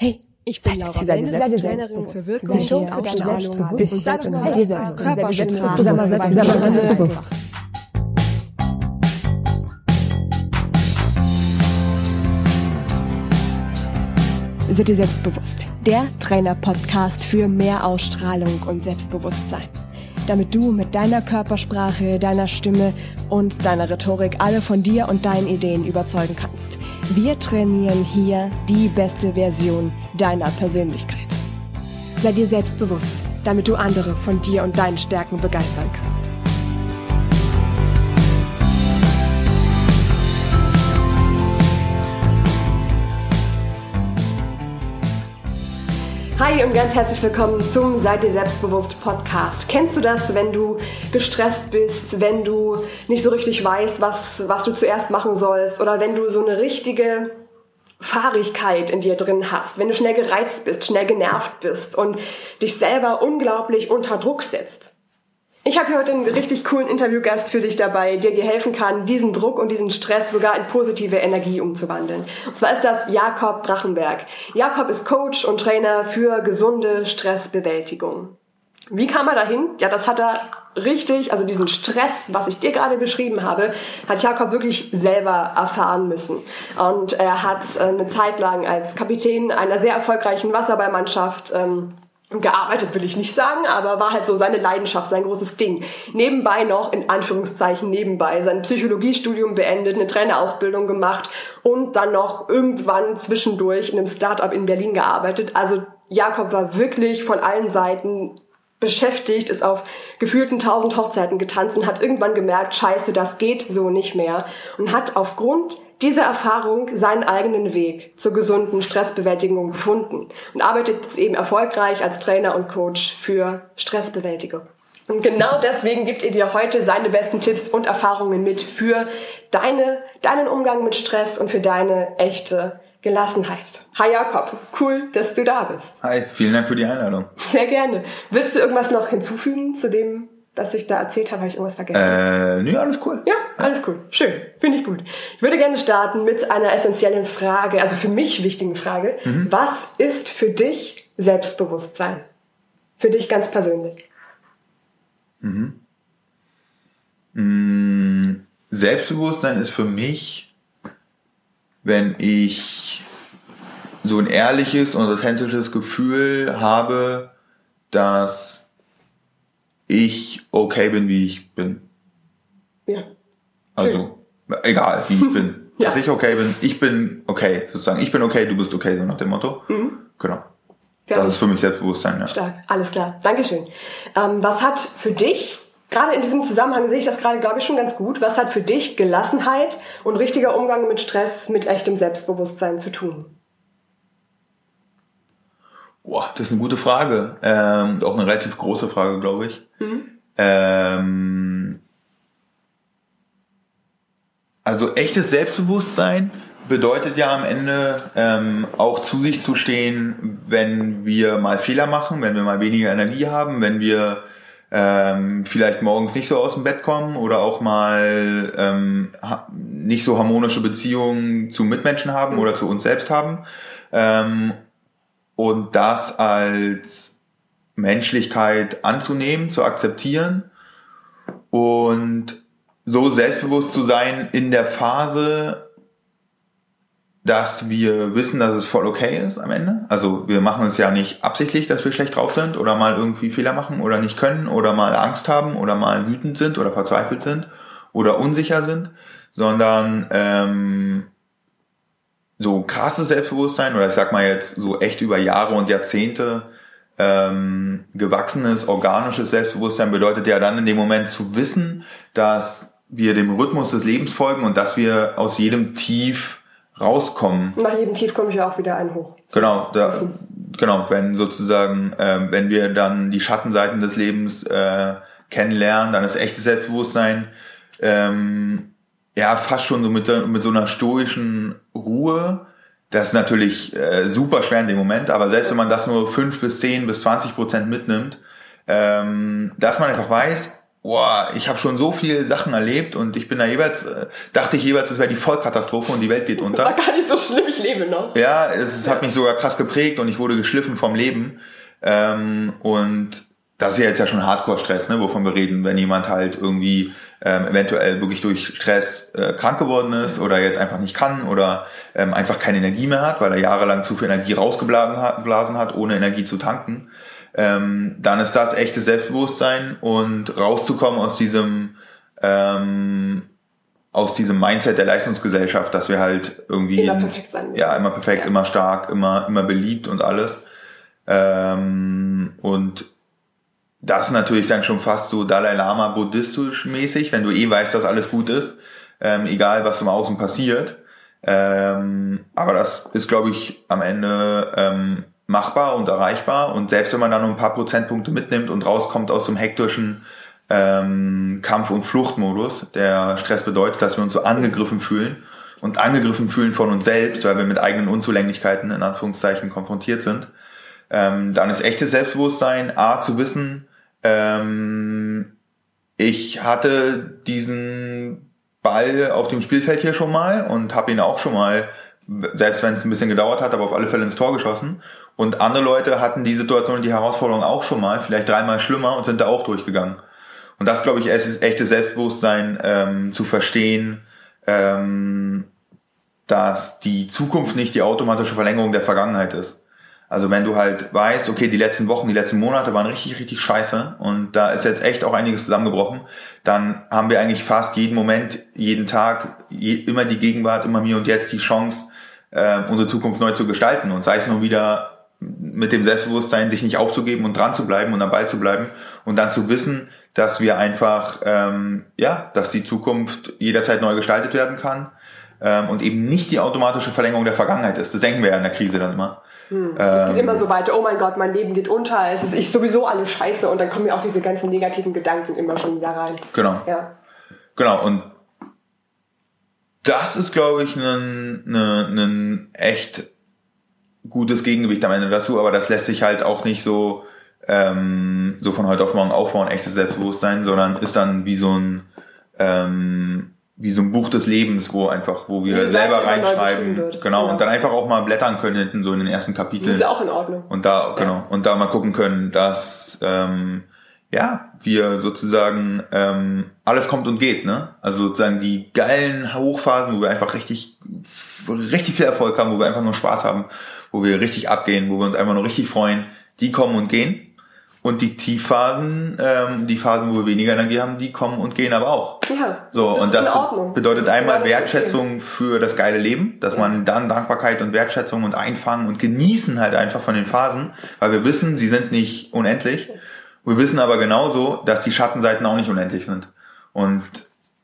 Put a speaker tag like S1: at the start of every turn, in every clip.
S1: Hey, ich bin Laura Mendes, Trainerin für Wirkung, Ausstrahlung, Bewusstsein, Körpersprache, Seid ihr selbstbewusst? Der Trainer-Podcast für mehr Ausstrahlung und Selbstbewusstsein. Damit du mit deiner Körpersprache, deiner Stimme und deiner Rhetorik alle von dir und deinen Ideen überzeugen kannst. Wir trainieren hier die beste Version deiner Persönlichkeit. Sei dir selbstbewusst, damit du andere von dir und deinen Stärken begeistern kannst. Hi und ganz herzlich willkommen zum Seid dir selbstbewusst Podcast. Kennst du das, wenn du gestresst bist, wenn du nicht so richtig weißt, was, was du zuerst machen sollst oder wenn du so eine richtige Fahrigkeit in dir drin hast, wenn du schnell gereizt bist, schnell genervt bist und dich selber unglaublich unter Druck setzt? Ich habe hier heute einen richtig coolen Interviewgast für dich dabei, der dir helfen kann, diesen Druck und diesen Stress sogar in positive Energie umzuwandeln. Und zwar ist das Jakob Drachenberg. Jakob ist Coach und Trainer für gesunde Stressbewältigung. Wie kam er dahin? Ja, das hat er richtig, also diesen Stress, was ich dir gerade beschrieben habe, hat Jakob wirklich selber erfahren müssen. Und er hat äh, eine Zeit lang als Kapitän einer sehr erfolgreichen Wasserballmannschaft ähm, gearbeitet will ich nicht sagen, aber war halt so seine Leidenschaft, sein großes Ding. Nebenbei noch, in Anführungszeichen nebenbei, sein Psychologiestudium beendet, eine Trainerausbildung gemacht und dann noch irgendwann zwischendurch in einem Startup in Berlin gearbeitet. Also Jakob war wirklich von allen Seiten beschäftigt, ist auf gefühlten tausend Hochzeiten getanzt und hat irgendwann gemerkt, scheiße, das geht so nicht mehr und hat aufgrund dieser Erfahrung seinen eigenen Weg zur gesunden Stressbewältigung gefunden und arbeitet jetzt eben erfolgreich als Trainer und Coach für Stressbewältigung. Und genau deswegen gibt er dir heute seine besten Tipps und Erfahrungen mit für deine, deinen Umgang mit Stress und für deine echte Gelassenheit. Hi Jakob, cool, dass du da bist.
S2: Hi, vielen Dank für die Einladung.
S1: Sehr gerne. Willst du irgendwas noch hinzufügen zu dem, was ich da erzählt habe? Habe ich irgendwas vergessen?
S2: Äh, nee, alles cool.
S1: Ja, alles cool. Schön, finde ich gut. Ich würde gerne starten mit einer essentiellen Frage, also für mich wichtigen Frage. Mhm. Was ist für dich Selbstbewusstsein? Für dich ganz persönlich.
S2: Mhm. Mm, Selbstbewusstsein ist für mich wenn ich so ein ehrliches und authentisches Gefühl habe, dass ich okay bin, wie ich bin.
S1: Ja.
S2: Also, egal, wie ich bin. ja. Dass ich okay bin, ich bin okay, sozusagen. Ich bin okay, du bist okay, so nach dem Motto. Mhm. Genau. Das ist für mich Selbstbewusstsein, ja.
S1: Stark, alles klar. Dankeschön. Ähm, was hat für dich gerade in diesem Zusammenhang sehe ich das gerade, glaube ich, schon ganz gut. Was hat für dich Gelassenheit und richtiger Umgang mit Stress mit echtem Selbstbewusstsein zu tun?
S2: Boah, das ist eine gute Frage. Ähm, auch eine relativ große Frage, glaube ich. Mhm. Ähm, also echtes Selbstbewusstsein bedeutet ja am Ende ähm, auch zu sich zu stehen, wenn wir mal Fehler machen, wenn wir mal weniger Energie haben, wenn wir ähm, vielleicht morgens nicht so aus dem Bett kommen oder auch mal ähm, nicht so harmonische Beziehungen zu Mitmenschen haben mhm. oder zu uns selbst haben. Ähm, und das als Menschlichkeit anzunehmen, zu akzeptieren und so selbstbewusst zu sein in der Phase, dass wir wissen, dass es voll okay ist am Ende. Also wir machen es ja nicht absichtlich, dass wir schlecht drauf sind oder mal irgendwie Fehler machen oder nicht können oder mal Angst haben oder mal wütend sind oder verzweifelt sind oder unsicher sind, sondern ähm, so krasses Selbstbewusstsein oder ich sag mal jetzt so echt über Jahre und Jahrzehnte ähm, gewachsenes, organisches Selbstbewusstsein bedeutet ja dann in dem Moment zu wissen, dass wir dem Rhythmus des Lebens folgen und dass wir aus jedem Tief rauskommen.
S1: Nach jedem Tief komme ich ja auch wieder ein hoch.
S2: Genau, da, genau, wenn sozusagen, äh, wenn wir dann die Schattenseiten des Lebens äh, kennenlernen, dann ist echtes Selbstbewusstsein ähm, ja fast schon so mit, mit so einer stoischen Ruhe. Das ist natürlich äh, super schwer in dem Moment, aber selbst wenn man das nur fünf bis zehn bis zwanzig Prozent mitnimmt, ähm, dass man einfach weiß, boah, ich habe schon so viele Sachen erlebt und ich bin da jeweils, äh, dachte ich jeweils, es wäre die Vollkatastrophe und die Welt geht unter.
S1: Das war gar nicht so schlimm, ich lebe noch.
S2: Ja, es, es hat mich sogar krass geprägt und ich wurde geschliffen vom Leben. Ähm, und das ist ja jetzt ja schon Hardcore-Stress, ne, wovon wir reden, wenn jemand halt irgendwie ähm, eventuell wirklich durch Stress äh, krank geworden ist oder jetzt einfach nicht kann oder ähm, einfach keine Energie mehr hat, weil er jahrelang zu viel Energie rausgeblasen hat, ohne Energie zu tanken ähm, dann ist das echtes Selbstbewusstsein und rauszukommen aus diesem ähm, aus diesem Mindset der Leistungsgesellschaft, dass wir halt irgendwie
S1: immer perfekt sein
S2: müssen. Ja, immer perfekt, ja. immer stark, immer immer beliebt und alles. Ähm, und das natürlich dann schon fast so Dalai Lama buddhistisch mäßig, wenn du eh weißt, dass alles gut ist, ähm, egal was im Außen passiert. Ähm, aber das ist, glaube ich, am Ende ähm, machbar und erreichbar. Und selbst wenn man dann nur ein paar Prozentpunkte mitnimmt und rauskommt aus dem hektischen ähm, Kampf- und Fluchtmodus, der Stress bedeutet, dass wir uns so angegriffen fühlen und angegriffen fühlen von uns selbst, weil wir mit eigenen Unzulänglichkeiten in Anführungszeichen konfrontiert sind, ähm, dann ist echtes Selbstbewusstsein, A, zu wissen, ähm, ich hatte diesen Ball auf dem Spielfeld hier schon mal und habe ihn auch schon mal selbst wenn es ein bisschen gedauert hat, aber auf alle Fälle ins Tor geschossen. Und andere Leute hatten die Situation und die Herausforderung auch schon mal, vielleicht dreimal schlimmer und sind da auch durchgegangen. Und das, glaube ich, ist echtes Selbstbewusstsein ähm, zu verstehen, ähm, dass die Zukunft nicht die automatische Verlängerung der Vergangenheit ist. Also wenn du halt weißt, okay, die letzten Wochen, die letzten Monate waren richtig, richtig scheiße und da ist jetzt echt auch einiges zusammengebrochen, dann haben wir eigentlich fast jeden Moment, jeden Tag, je, immer die Gegenwart, immer mir und jetzt die Chance, äh, unsere Zukunft neu zu gestalten und sei es nur wieder mit dem Selbstbewusstsein, sich nicht aufzugeben und dran zu bleiben und am Ball zu bleiben und dann zu wissen, dass wir einfach, ähm, ja, dass die Zukunft jederzeit neu gestaltet werden kann ähm, und eben nicht die automatische Verlängerung der Vergangenheit ist. Das denken wir ja in der Krise dann immer.
S1: Hm, das ähm, geht immer so weiter, oh mein Gott, mein Leben geht unter, es ist ich sowieso alles scheiße und dann kommen ja auch diese ganzen negativen Gedanken immer schon wieder rein.
S2: Genau. Ja. Genau, und das ist, glaube ich, ein, ein, ein echt gutes Gegengewicht am Ende dazu, aber das lässt sich halt auch nicht so, ähm, so von heute auf morgen aufbauen, echtes Selbstbewusstsein, sondern ist dann wie so ein, ähm, wie so ein Buch des Lebens, wo einfach, wo wir Wie selber reinschreiben, genau, genau, und dann einfach auch mal blättern können hinten so in den ersten Kapiteln. Das
S1: ist auch in Ordnung.
S2: Und da, genau, ja. und da mal gucken können, dass ähm, ja, wir sozusagen ähm, alles kommt und geht, ne? Also sozusagen die geilen Hochphasen, wo wir einfach richtig, richtig viel Erfolg haben, wo wir einfach nur Spaß haben, wo wir richtig abgehen, wo wir uns einfach nur richtig freuen, die kommen und gehen. Und die Tiefphasen, ähm, die Phasen, wo wir weniger Energie haben, die kommen und gehen aber auch.
S1: Ja.
S2: So, das und das bedeutet das einmal Wertschätzung für das geile Leben, dass ja. man dann Dankbarkeit und Wertschätzung und Einfangen und Genießen halt einfach von den Phasen, weil wir wissen, sie sind nicht unendlich. Wir wissen aber genauso, dass die Schattenseiten auch nicht unendlich sind. Und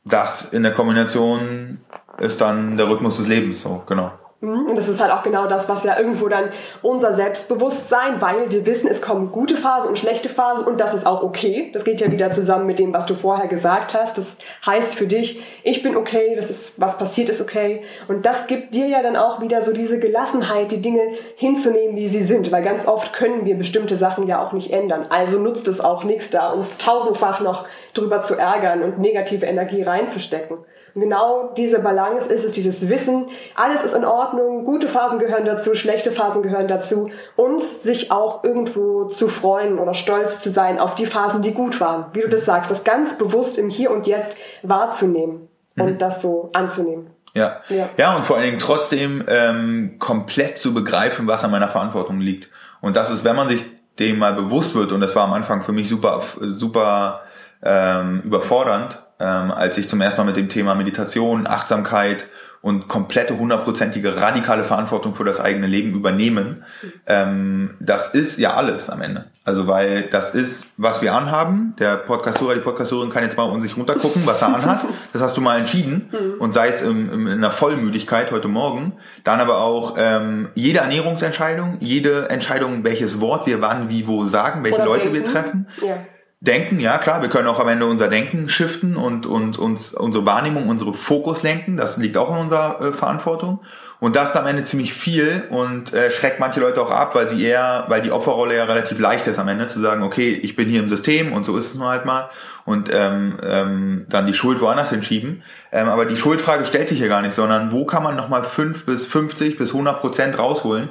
S2: das in der Kombination ist dann der Rhythmus des Lebens so, genau.
S1: Mhm. Und das ist halt auch genau das, was ja irgendwo dann unser Selbstbewusstsein, weil wir wissen, es kommen gute Phasen und schlechte Phasen und das ist auch okay. Das geht ja wieder zusammen mit dem, was du vorher gesagt hast. Das heißt für dich, ich bin okay, das ist, was passiert ist okay. Und das gibt dir ja dann auch wieder so diese Gelassenheit, die Dinge hinzunehmen, wie sie sind, weil ganz oft können wir bestimmte Sachen ja auch nicht ändern. Also nutzt es auch nichts da, uns tausendfach noch drüber zu ärgern und negative Energie reinzustecken. Und genau diese Balance ist es, dieses Wissen, alles ist in Ordnung, gute Phasen gehören dazu, schlechte Phasen gehören dazu und sich auch irgendwo zu freuen oder stolz zu sein auf die Phasen, die gut waren. Wie du das sagst, das ganz bewusst im Hier und Jetzt wahrzunehmen und mhm. das so anzunehmen.
S2: Ja. ja. Ja, und vor allen Dingen trotzdem ähm, komplett zu begreifen, was an meiner Verantwortung liegt. Und das ist, wenn man sich dem mal bewusst wird, und das war am Anfang für mich super, super ähm, überfordernd, ähm, als ich zum ersten Mal mit dem Thema Meditation, Achtsamkeit und komplette hundertprozentige radikale Verantwortung für das eigene Leben übernehmen, ähm, das ist ja alles am Ende. Also weil das ist, was wir anhaben. Der Podcaster, die Podcasterin kann jetzt mal um sich runtergucken, was er anhat. Das hast du mal entschieden mhm. und sei es im, im, in einer Vollmüdigkeit heute Morgen. Dann aber auch ähm, jede Ernährungsentscheidung, jede Entscheidung, welches Wort wir wann, wie, wo sagen, welche Oder Leute denken. wir treffen. Ja Denken, ja klar, wir können auch am Ende unser Denken shiften und, und uns unsere Wahrnehmung, unsere Fokus lenken. Das liegt auch in unserer äh, Verantwortung. Und das ist am Ende ziemlich viel und äh, schreckt manche Leute auch ab, weil sie eher, weil die Opferrolle ja relativ leicht ist am Ende zu sagen, okay, ich bin hier im System und so ist es nur halt mal und ähm, ähm, dann die Schuld woanders hinschieben. Ähm, aber die Schuldfrage stellt sich hier gar nicht, sondern wo kann man nochmal 5 bis 50 bis 100 Prozent rausholen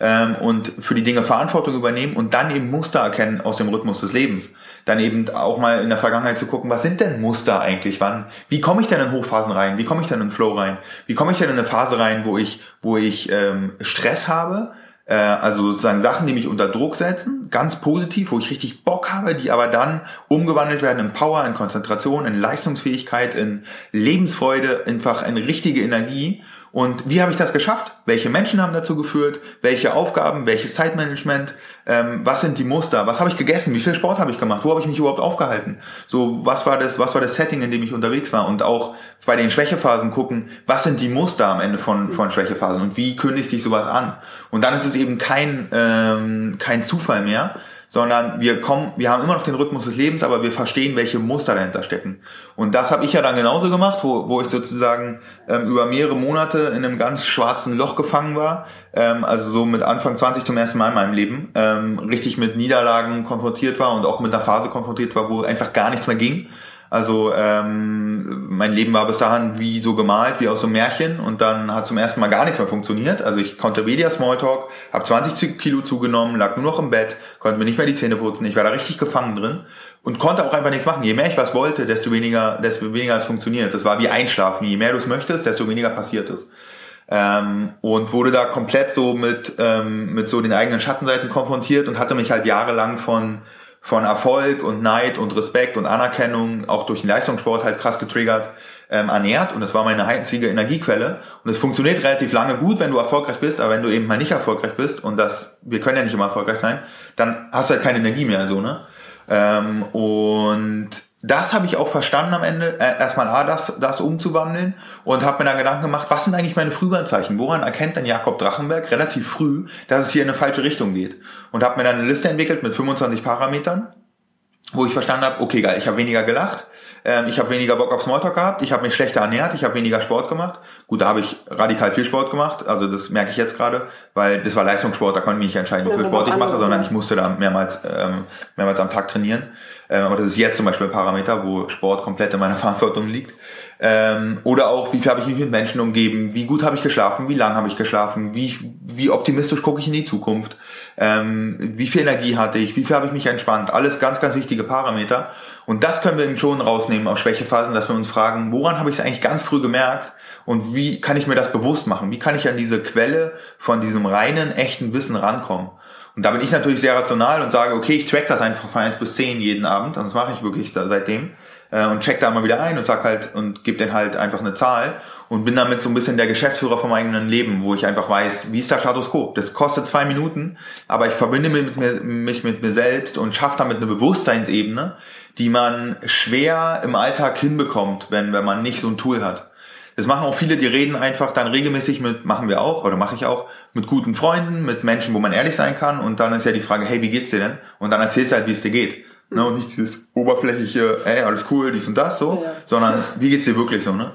S2: ähm, und für die Dinge Verantwortung übernehmen und dann eben Muster erkennen aus dem Rhythmus des Lebens. Dann eben auch mal in der Vergangenheit zu gucken, was sind denn Muster eigentlich? Wann, wie komme ich denn in Hochphasen rein? Wie komme ich denn in Flow rein? Wie komme ich denn in eine Phase rein, wo ich, wo ich ähm, Stress habe? Äh, also sozusagen Sachen, die mich unter Druck setzen, ganz positiv, wo ich richtig Bock habe, die aber dann umgewandelt werden in Power, in Konzentration, in Leistungsfähigkeit, in Lebensfreude, einfach in richtige Energie und wie habe ich das geschafft? Welche Menschen haben dazu geführt? Welche Aufgaben? Welches Zeitmanagement? Ähm, was sind die Muster? Was habe ich gegessen? Wie viel Sport habe ich gemacht? Wo habe ich mich überhaupt aufgehalten? So, was war das? Was war das Setting, in dem ich unterwegs war? Und auch bei den Schwächephasen gucken, was sind die Muster am Ende von von Schwächephasen und wie kündigt sich sowas an? Und dann ist es eben kein ähm, kein Zufall mehr, sondern wir kommen, wir haben immer noch den Rhythmus des Lebens, aber wir verstehen, welche Muster dahinter stecken. Und das habe ich ja dann genauso gemacht, wo, wo ich sozusagen ähm, über mehrere Monate in einem ganz schwarzen Loch gefangen war, ähm, also so mit Anfang 20 zum ersten Mal in meinem Leben, ähm, richtig mit Niederlagen konfrontiert war und auch mit einer Phase konfrontiert war, wo einfach gar nichts mehr ging also ähm, mein Leben war bis dahin wie so gemalt, wie aus so einem Märchen und dann hat zum ersten Mal gar nichts mehr funktioniert. Also ich konnte weder Smalltalk, habe 20 Kilo zugenommen, lag nur noch im Bett, konnte mir nicht mehr die Zähne putzen, ich war da richtig gefangen drin und konnte auch einfach nichts machen. Je mehr ich was wollte, desto weniger, desto weniger es funktioniert. Das war wie Einschlafen. Je mehr du es möchtest, desto weniger passiert es. Ähm, und wurde da komplett so mit, ähm, mit so den eigenen Schattenseiten konfrontiert und hatte mich halt jahrelang von von Erfolg und Neid und Respekt und Anerkennung, auch durch den Leistungssport halt krass getriggert, ähm, ernährt. Und das war meine einzige Energiequelle. Und es funktioniert relativ lange gut, wenn du erfolgreich bist, aber wenn du eben mal nicht erfolgreich bist, und das, wir können ja nicht immer erfolgreich sein, dann hast du halt keine Energie mehr, so, ne? Ähm, und das habe ich auch verstanden am Ende, äh, erstmal A, das, das umzuwandeln und habe mir dann Gedanken gemacht, was sind eigentlich meine Frühwarnzeichen? Woran erkennt dann Jakob Drachenberg relativ früh, dass es hier in eine falsche Richtung geht? Und habe mir dann eine Liste entwickelt mit 25 Parametern, wo ich verstanden habe, okay, geil, ich habe weniger gelacht, ähm, ich habe weniger Bock auf Smalltalk gehabt, ich habe mich schlechter ernährt, ich habe weniger Sport gemacht. Gut, da habe ich radikal viel Sport gemacht, also das merke ich jetzt gerade, weil das war Leistungssport, da konnte ich mich nicht entscheiden, wie viel Sport ich mache, sondern ich musste da mehrmals, ähm, mehrmals am Tag trainieren. Ähm, aber das ist jetzt zum Beispiel ein Parameter, wo Sport komplett in meiner Verantwortung liegt. Ähm, oder auch, wie viel habe ich mich mit Menschen umgeben, wie gut habe ich geschlafen, wie lange habe ich geschlafen, wie, wie optimistisch gucke ich in die Zukunft, ähm, wie viel Energie hatte ich, wie viel habe ich mich entspannt. Alles ganz, ganz wichtige Parameter. Und das können wir eben schon rausnehmen auf Schwächephasen, dass wir uns fragen, woran habe ich es eigentlich ganz früh gemerkt und wie kann ich mir das bewusst machen? Wie kann ich an diese Quelle von diesem reinen, echten Wissen rankommen? Und da bin ich natürlich sehr rational und sage, okay, ich track das einfach von 1 bis 10 jeden Abend. Und das mache ich wirklich da seitdem. Äh, und check da mal wieder ein und sag halt und gebe den halt einfach eine Zahl und bin damit so ein bisschen der Geschäftsführer vom eigenen Leben, wo ich einfach weiß, wie ist der Status quo. Das kostet zwei Minuten, aber ich verbinde mich mit mir, mich mit mir selbst und schaffe damit eine Bewusstseinsebene, die man schwer im Alltag hinbekommt, wenn, wenn man nicht so ein Tool hat. Das machen auch viele, die reden einfach dann regelmäßig mit, machen wir auch, oder mache ich auch, mit guten Freunden, mit Menschen, wo man ehrlich sein kann. Und dann ist ja die Frage, hey, wie geht's dir denn? Und dann erzählst du halt, wie es dir geht. Ne? Und nicht dieses oberflächliche, ey, alles cool, dies und das so, ja. sondern wie geht's dir wirklich so, ne?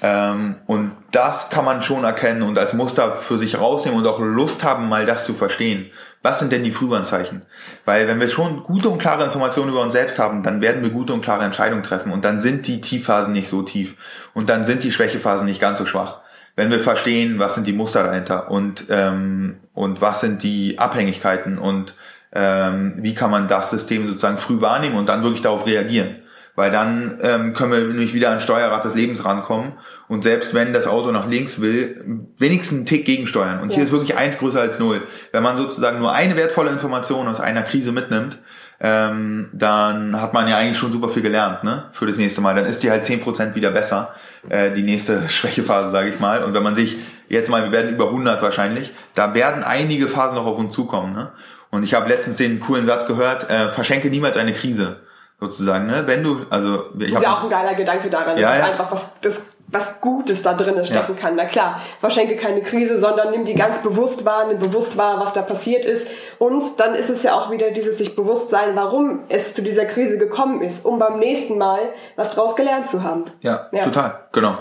S2: Ähm, und das kann man schon erkennen und als Muster für sich rausnehmen und auch Lust haben, mal das zu verstehen. Was sind denn die Frühwarnzeichen? Weil wenn wir schon gute und klare Informationen über uns selbst haben, dann werden wir gute und klare Entscheidungen treffen und dann sind die Tiefphasen nicht so tief und dann sind die Schwächephasen nicht ganz so schwach. Wenn wir verstehen, was sind die Muster dahinter und, ähm, und was sind die Abhängigkeiten und ähm, wie kann man das System sozusagen früh wahrnehmen und dann wirklich darauf reagieren weil dann ähm, können wir nämlich wieder an Steuerrad des Lebens rankommen und selbst wenn das Auto nach links will, wenigstens einen Tick gegensteuern. Und ja. hier ist wirklich eins größer als null. Wenn man sozusagen nur eine wertvolle Information aus einer Krise mitnimmt, ähm, dann hat man ja eigentlich schon super viel gelernt ne? für das nächste Mal. Dann ist die halt zehn Prozent wieder besser, äh, die nächste Schwächephase, sage ich mal. Und wenn man sich jetzt mal, wir werden über 100 wahrscheinlich, da werden einige Phasen noch auf uns zukommen. Ne? Und ich habe letztens den coolen Satz gehört, äh, verschenke niemals eine Krise sozusagen, ne? Wenn du, also
S1: ich das ist ja auch ein geiler Gedanke daran.
S2: Ja,
S1: das
S2: ist
S1: ja. einfach was, das was Gutes da drinnen stecken ja. kann. Na klar, verschenke keine Krise, sondern nimm die ganz bewusst wahr, nimm bewusst wahr, was da passiert ist. Und dann ist es ja auch wieder dieses sich bewusst sein, warum es zu dieser Krise gekommen ist, um beim nächsten Mal was draus gelernt zu haben.
S2: Ja, ja. total, genau.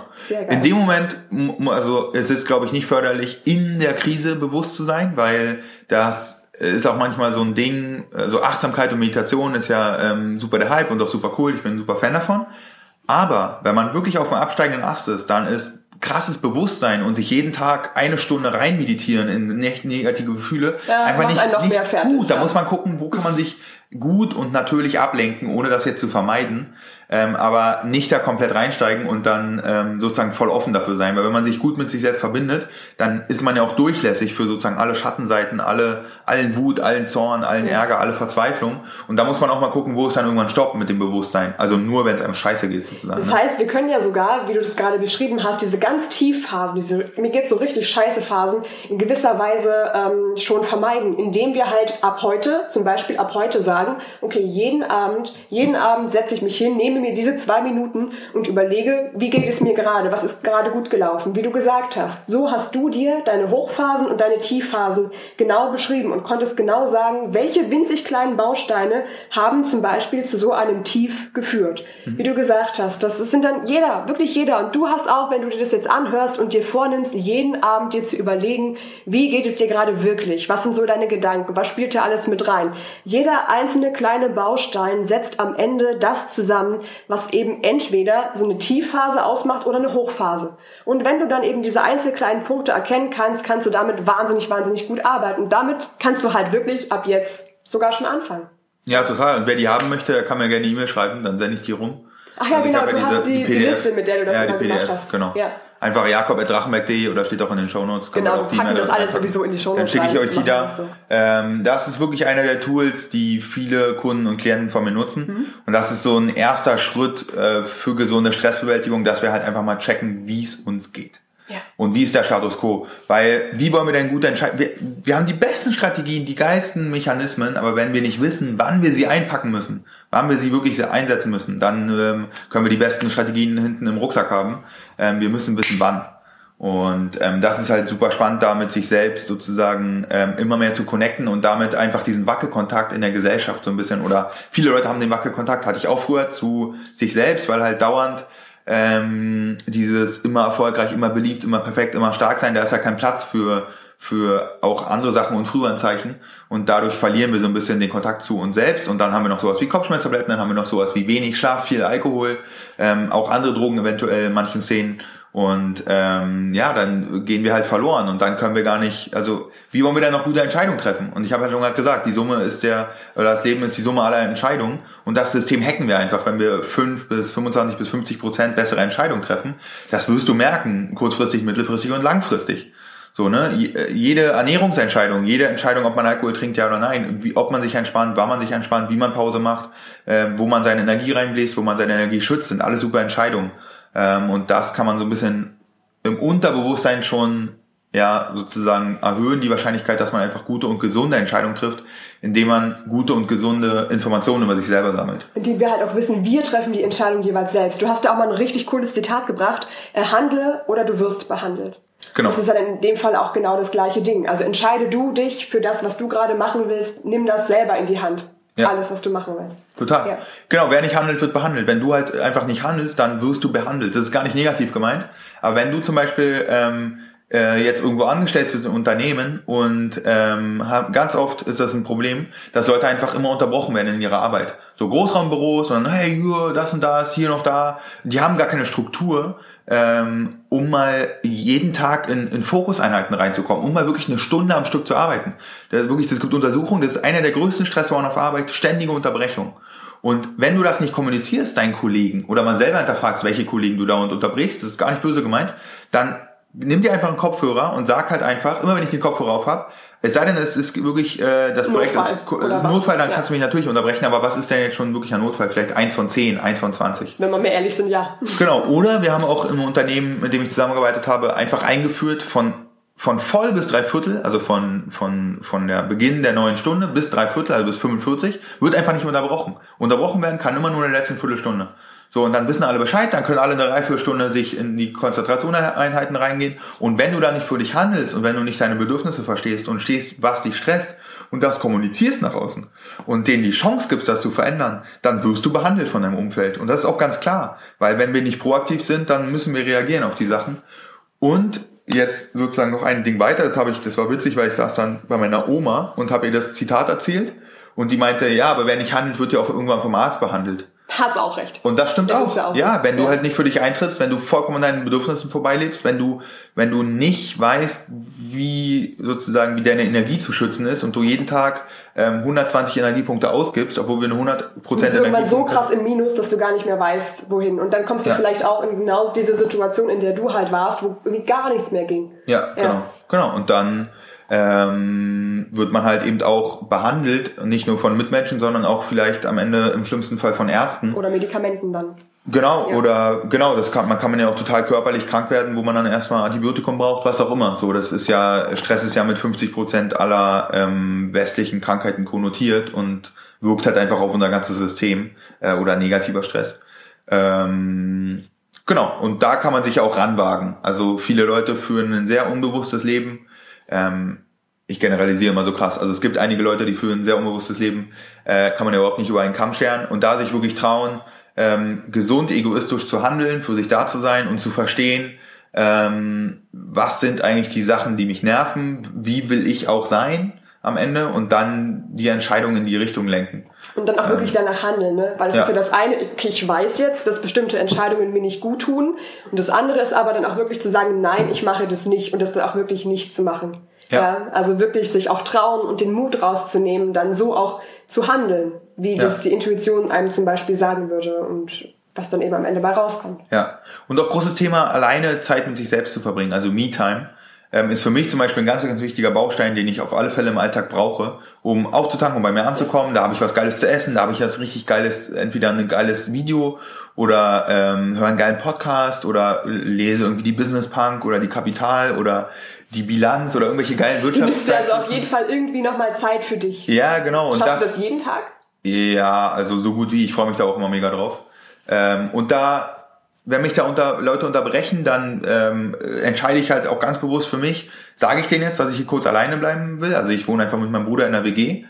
S2: In dem Moment, also es ist, glaube ich, nicht förderlich, in der Krise bewusst zu sein, weil das ist auch manchmal so ein Ding, so also Achtsamkeit und Meditation ist ja ähm, super der Hype und auch super cool, ich bin ein super Fan davon. Aber wenn man wirklich auf dem absteigenden Ast ist, dann ist krasses Bewusstsein und sich jeden Tag eine Stunde rein meditieren in negative Gefühle ja, einfach nicht, nicht fertig, gut. Da muss man gucken, wo kann man sich gut und natürlich ablenken, ohne das jetzt zu vermeiden ähm, aber nicht da komplett reinsteigen und dann ähm, sozusagen voll offen dafür sein. Weil wenn man sich gut mit sich selbst verbindet, dann ist man ja auch durchlässig für sozusagen alle Schattenseiten, alle, allen Wut, allen Zorn, allen Ärger, alle Verzweiflung. Und da muss man auch mal gucken, wo es dann irgendwann stoppt mit dem Bewusstsein. Also nur, wenn es einem scheiße geht sozusagen.
S1: Das ne? heißt, wir können ja sogar, wie du das gerade beschrieben hast, diese ganz Tiefphasen, diese, mir geht so richtig scheiße Phasen, in gewisser Weise ähm, schon vermeiden, indem wir halt ab heute, zum Beispiel ab heute sagen, okay, jeden Abend, jeden Abend setze ich mich hin, nehme mir diese zwei Minuten und überlege, wie geht es mir gerade, was ist gerade gut gelaufen, wie du gesagt hast. So hast du dir deine Hochphasen und deine Tiefphasen genau beschrieben und konntest genau sagen, welche winzig kleinen Bausteine haben zum Beispiel zu so einem Tief geführt. Wie du gesagt hast, das sind dann jeder, wirklich jeder. Und du hast auch, wenn du dir das jetzt anhörst und dir vornimmst, jeden Abend dir zu überlegen, wie geht es dir gerade wirklich? Was sind so deine Gedanken? Was spielt da alles mit rein? Jeder einzelne kleine Baustein setzt am Ende das zusammen, was eben entweder so eine Tiefphase ausmacht oder eine Hochphase. Und wenn du dann eben diese einzelnen kleinen Punkte erkennen kannst, kannst du damit wahnsinnig, wahnsinnig gut arbeiten. Und damit kannst du halt wirklich ab jetzt sogar schon anfangen.
S2: Ja, total. Und wer die haben möchte, der kann mir gerne eine E-Mail schreiben, dann sende ich die rum.
S1: Ach ja, also genau, du diese, hast die, die, die, Liste, mit der du das ja,
S2: gemacht hast. Genau. Ja einfach jakob.drachenberg.de oder steht auch in den Shownotes.
S1: Genau, wir packen das alles sowieso in die Shownotes.
S2: Dann schicke ich euch die da. Das, so. ähm, das ist wirklich einer der Tools, die viele Kunden und Klienten von mir nutzen. Mhm. Und das ist so ein erster Schritt äh, für gesunde Stressbewältigung, dass wir halt einfach mal checken, wie es uns geht. Ja. Und wie ist der Status quo? Weil, wie wollen wir denn gut entscheiden? Wir, wir haben die besten Strategien, die geilsten Mechanismen, aber wenn wir nicht wissen, wann wir sie einpacken müssen, wann wir sie wirklich einsetzen müssen, dann ähm, können wir die besten Strategien hinten im Rucksack haben. Ähm, wir müssen wissen, wann. Und ähm, das ist halt super spannend, damit sich selbst sozusagen ähm, immer mehr zu connecten und damit einfach diesen Wackelkontakt in der Gesellschaft so ein bisschen, oder viele Leute haben den Wackelkontakt, hatte ich auch früher zu sich selbst, weil halt dauernd ähm, dieses immer erfolgreich, immer beliebt, immer perfekt, immer stark sein, da ist ja kein Platz für für auch andere Sachen und Frühwarnzeichen und dadurch verlieren wir so ein bisschen den Kontakt zu uns selbst und dann haben wir noch sowas wie Kopfschmerztabletten, dann haben wir noch sowas wie wenig Schlaf, viel Alkohol, ähm, auch andere Drogen eventuell in manchen Szenen und ähm, ja, dann gehen wir halt verloren und dann können wir gar nicht, also wie wollen wir dann noch gute Entscheidungen treffen? Und ich habe halt schon gerade gesagt, die Summe ist der, oder das Leben ist die Summe aller Entscheidungen und das System hacken wir einfach, wenn wir 5 bis 25 bis 50 Prozent bessere Entscheidungen treffen. Das wirst du merken, kurzfristig, mittelfristig und langfristig. So, ne? Jede Ernährungsentscheidung, jede Entscheidung, ob man Alkohol trinkt, ja oder nein, wie, ob man sich entspannt, wann man sich entspannt, wie man Pause macht, äh, wo man seine Energie reinbläst, wo man seine Energie schützt, sind alles super Entscheidungen. Ähm, und das kann man so ein bisschen im Unterbewusstsein schon ja sozusagen erhöhen die Wahrscheinlichkeit, dass man einfach gute und gesunde Entscheidungen trifft, indem man gute und gesunde Informationen über sich selber sammelt.
S1: Die wir halt auch wissen, wir treffen die Entscheidung jeweils selbst. Du hast da auch mal ein richtig cooles Zitat gebracht, äh, handle oder du wirst behandelt. Genau. Das ist halt in dem Fall auch genau das gleiche Ding. Also entscheide du dich für das, was du gerade machen willst, nimm das selber in die Hand. Ja. Alles, was du machen willst.
S2: Total. Ja. Genau, wer nicht handelt, wird behandelt. Wenn du halt einfach nicht handelst, dann wirst du behandelt. Das ist gar nicht negativ gemeint. Aber wenn du zum Beispiel ähm, äh, jetzt irgendwo angestellt bist in Unternehmen und ähm, ganz oft ist das ein Problem, dass Leute einfach immer unterbrochen werden in ihrer Arbeit. So Großraumbüros und hey, hier, das und das, hier noch da. Die haben gar keine Struktur, ähm, um mal jeden Tag in, in Fokuseinheiten reinzukommen, um mal wirklich eine Stunde am Stück zu arbeiten. Das, wirklich, das gibt Untersuchungen, das ist einer der größten Stressoren auf Arbeit, ständige Unterbrechung. Und wenn du das nicht kommunizierst, deinen Kollegen, oder man selber hinterfragst, welche Kollegen du da unterbrichst, das ist gar nicht böse gemeint, dann nimm dir einfach einen Kopfhörer und sag halt einfach, immer wenn ich den Kopfhörer auf habe, es sei denn, es ist wirklich äh, das Projekt Notfall, ist, ist Notfall, dann ja. kannst du mich natürlich unterbrechen, aber was ist denn jetzt schon wirklich ein Notfall? Vielleicht eins von zehn, eins von zwanzig.
S1: Wenn wir mir ehrlich sind, ja.
S2: Genau, oder wir haben auch im Unternehmen, mit dem ich zusammengearbeitet habe, einfach eingeführt von von voll bis drei Viertel, also von, von, von der Beginn der neuen Stunde bis drei Viertel, also bis 45, wird einfach nicht unterbrochen. Unterbrochen werden kann immer nur in der letzten Viertelstunde. So, und dann wissen alle Bescheid, dann können alle eine Dreiviertelstunde sich in die Konzentrationseinheiten reingehen. Und wenn du da nicht für dich handelst und wenn du nicht deine Bedürfnisse verstehst und stehst, was dich stresst und das kommunizierst nach außen und denen die Chance gibst, das zu verändern, dann wirst du behandelt von deinem Umfeld. Und das ist auch ganz klar. Weil wenn wir nicht proaktiv sind, dann müssen wir reagieren auf die Sachen. Und jetzt sozusagen noch ein Ding weiter, das habe ich, das war witzig, weil ich saß dann bei meiner Oma und habe ihr das Zitat erzählt und die meinte, ja, aber wer nicht handelt, wird ja auch irgendwann vom Arzt behandelt.
S1: Hat's auch recht.
S2: Und das stimmt das auch. Ja, auch ja, wenn ja. du halt nicht für dich eintrittst, wenn du vollkommen an deinen Bedürfnissen vorbeilebst, wenn du, wenn du nicht weißt, wie sozusagen, wie deine Energie zu schützen ist und du jeden Tag ähm, 120 Energiepunkte ausgibst, obwohl wir eine 100 Prozent
S1: Energie irgendwann so krass im Minus, dass du gar nicht mehr weißt, wohin. Und dann kommst du ja. vielleicht auch in genau diese Situation, in der du halt warst, wo irgendwie gar nichts mehr ging.
S2: Ja, genau. Genau. Und dann, ähm, wird man halt eben auch behandelt, nicht nur von Mitmenschen, sondern auch vielleicht am Ende im schlimmsten Fall von Ärzten.
S1: Oder Medikamenten dann.
S2: Genau, ja. oder genau, das kann man kann man ja auch total körperlich krank werden, wo man dann erstmal Antibiotikum braucht, was auch immer. So, das ist ja, Stress ist ja mit 50 Prozent aller ähm, westlichen Krankheiten konnotiert und wirkt halt einfach auf unser ganzes System äh, oder negativer Stress. Ähm, genau, und da kann man sich auch ranwagen. Also viele Leute führen ein sehr unbewusstes Leben ähm, ich generalisiere immer so krass. Also es gibt einige Leute, die führen ein sehr unbewusstes Leben, äh, kann man ja überhaupt nicht über einen Kamm scheren. Und da sich wirklich trauen, ähm, gesund egoistisch zu handeln, für sich da zu sein und zu verstehen, ähm, was sind eigentlich die Sachen, die mich nerven, wie will ich auch sein am Ende und dann die Entscheidung in die Richtung lenken.
S1: Und dann auch wirklich ähm, danach handeln, ne? Weil es ja. ist ja das eine, okay, ich weiß jetzt, dass bestimmte Entscheidungen mir nicht gut tun. Und das andere ist aber dann auch wirklich zu sagen, nein, ich mache das nicht und das dann auch wirklich nicht zu machen. Ja. ja. Also wirklich sich auch trauen und den Mut rauszunehmen, dann so auch zu handeln, wie ja. das die Intuition einem zum Beispiel sagen würde und was dann eben am Ende bei rauskommt.
S2: Ja. Und auch großes Thema, alleine Zeit mit sich selbst zu verbringen, also Me-Time ähm, ist für mich zum Beispiel ein ganz, ganz wichtiger Baustein, den ich auf alle Fälle im Alltag brauche, um aufzutanken, um bei mir anzukommen. Da habe ich was Geiles zu essen, da habe ich was richtig Geiles, entweder ein geiles Video oder ähm, höre einen geilen Podcast oder lese irgendwie die Business Punk oder die Kapital oder die Bilanz oder irgendwelche geilen Wirtschafts.
S1: Du also auf jeden Fall irgendwie nochmal Zeit für dich.
S2: Ja, genau.
S1: Und Schaffst das, du das jeden Tag?
S2: Ja, also so gut wie. Ich freue mich da auch immer mega drauf. Ähm, und da wenn mich da unter, Leute unterbrechen, dann ähm, entscheide ich halt auch ganz bewusst für mich, sage ich denen jetzt, dass ich hier kurz alleine bleiben will. Also ich wohne einfach mit meinem Bruder in der WG.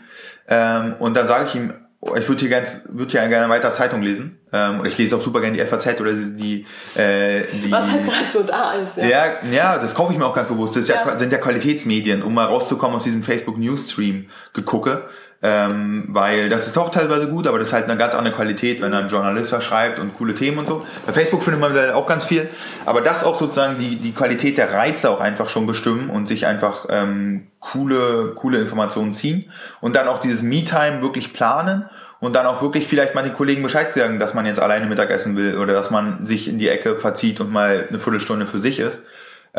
S2: Ähm, und dann sage ich ihm, ich würde hier, ganz, würd hier gerne weiter Zeitung lesen. Ähm, und ich lese auch super gerne die FAZ oder die... Äh, die
S1: Was halt gerade so da ist.
S2: Ja. ja, ja, das kaufe ich mir auch ganz bewusst. Das ja. Ja, sind ja Qualitätsmedien, um mal rauszukommen aus diesem Facebook-Newsstream gegucke. Ähm, weil das ist auch teilweise gut, aber das ist halt eine ganz andere Qualität, wenn ein Journalist da schreibt und coole Themen und so. Bei Facebook findet man auch ganz viel, aber das auch sozusagen die, die Qualität der Reize auch einfach schon bestimmen und sich einfach ähm, coole, coole Informationen ziehen und dann auch dieses Me-Time wirklich planen und dann auch wirklich vielleicht mal den Kollegen Bescheid sagen, dass man jetzt alleine Mittagessen will oder dass man sich in die Ecke verzieht und mal eine Viertelstunde für sich ist.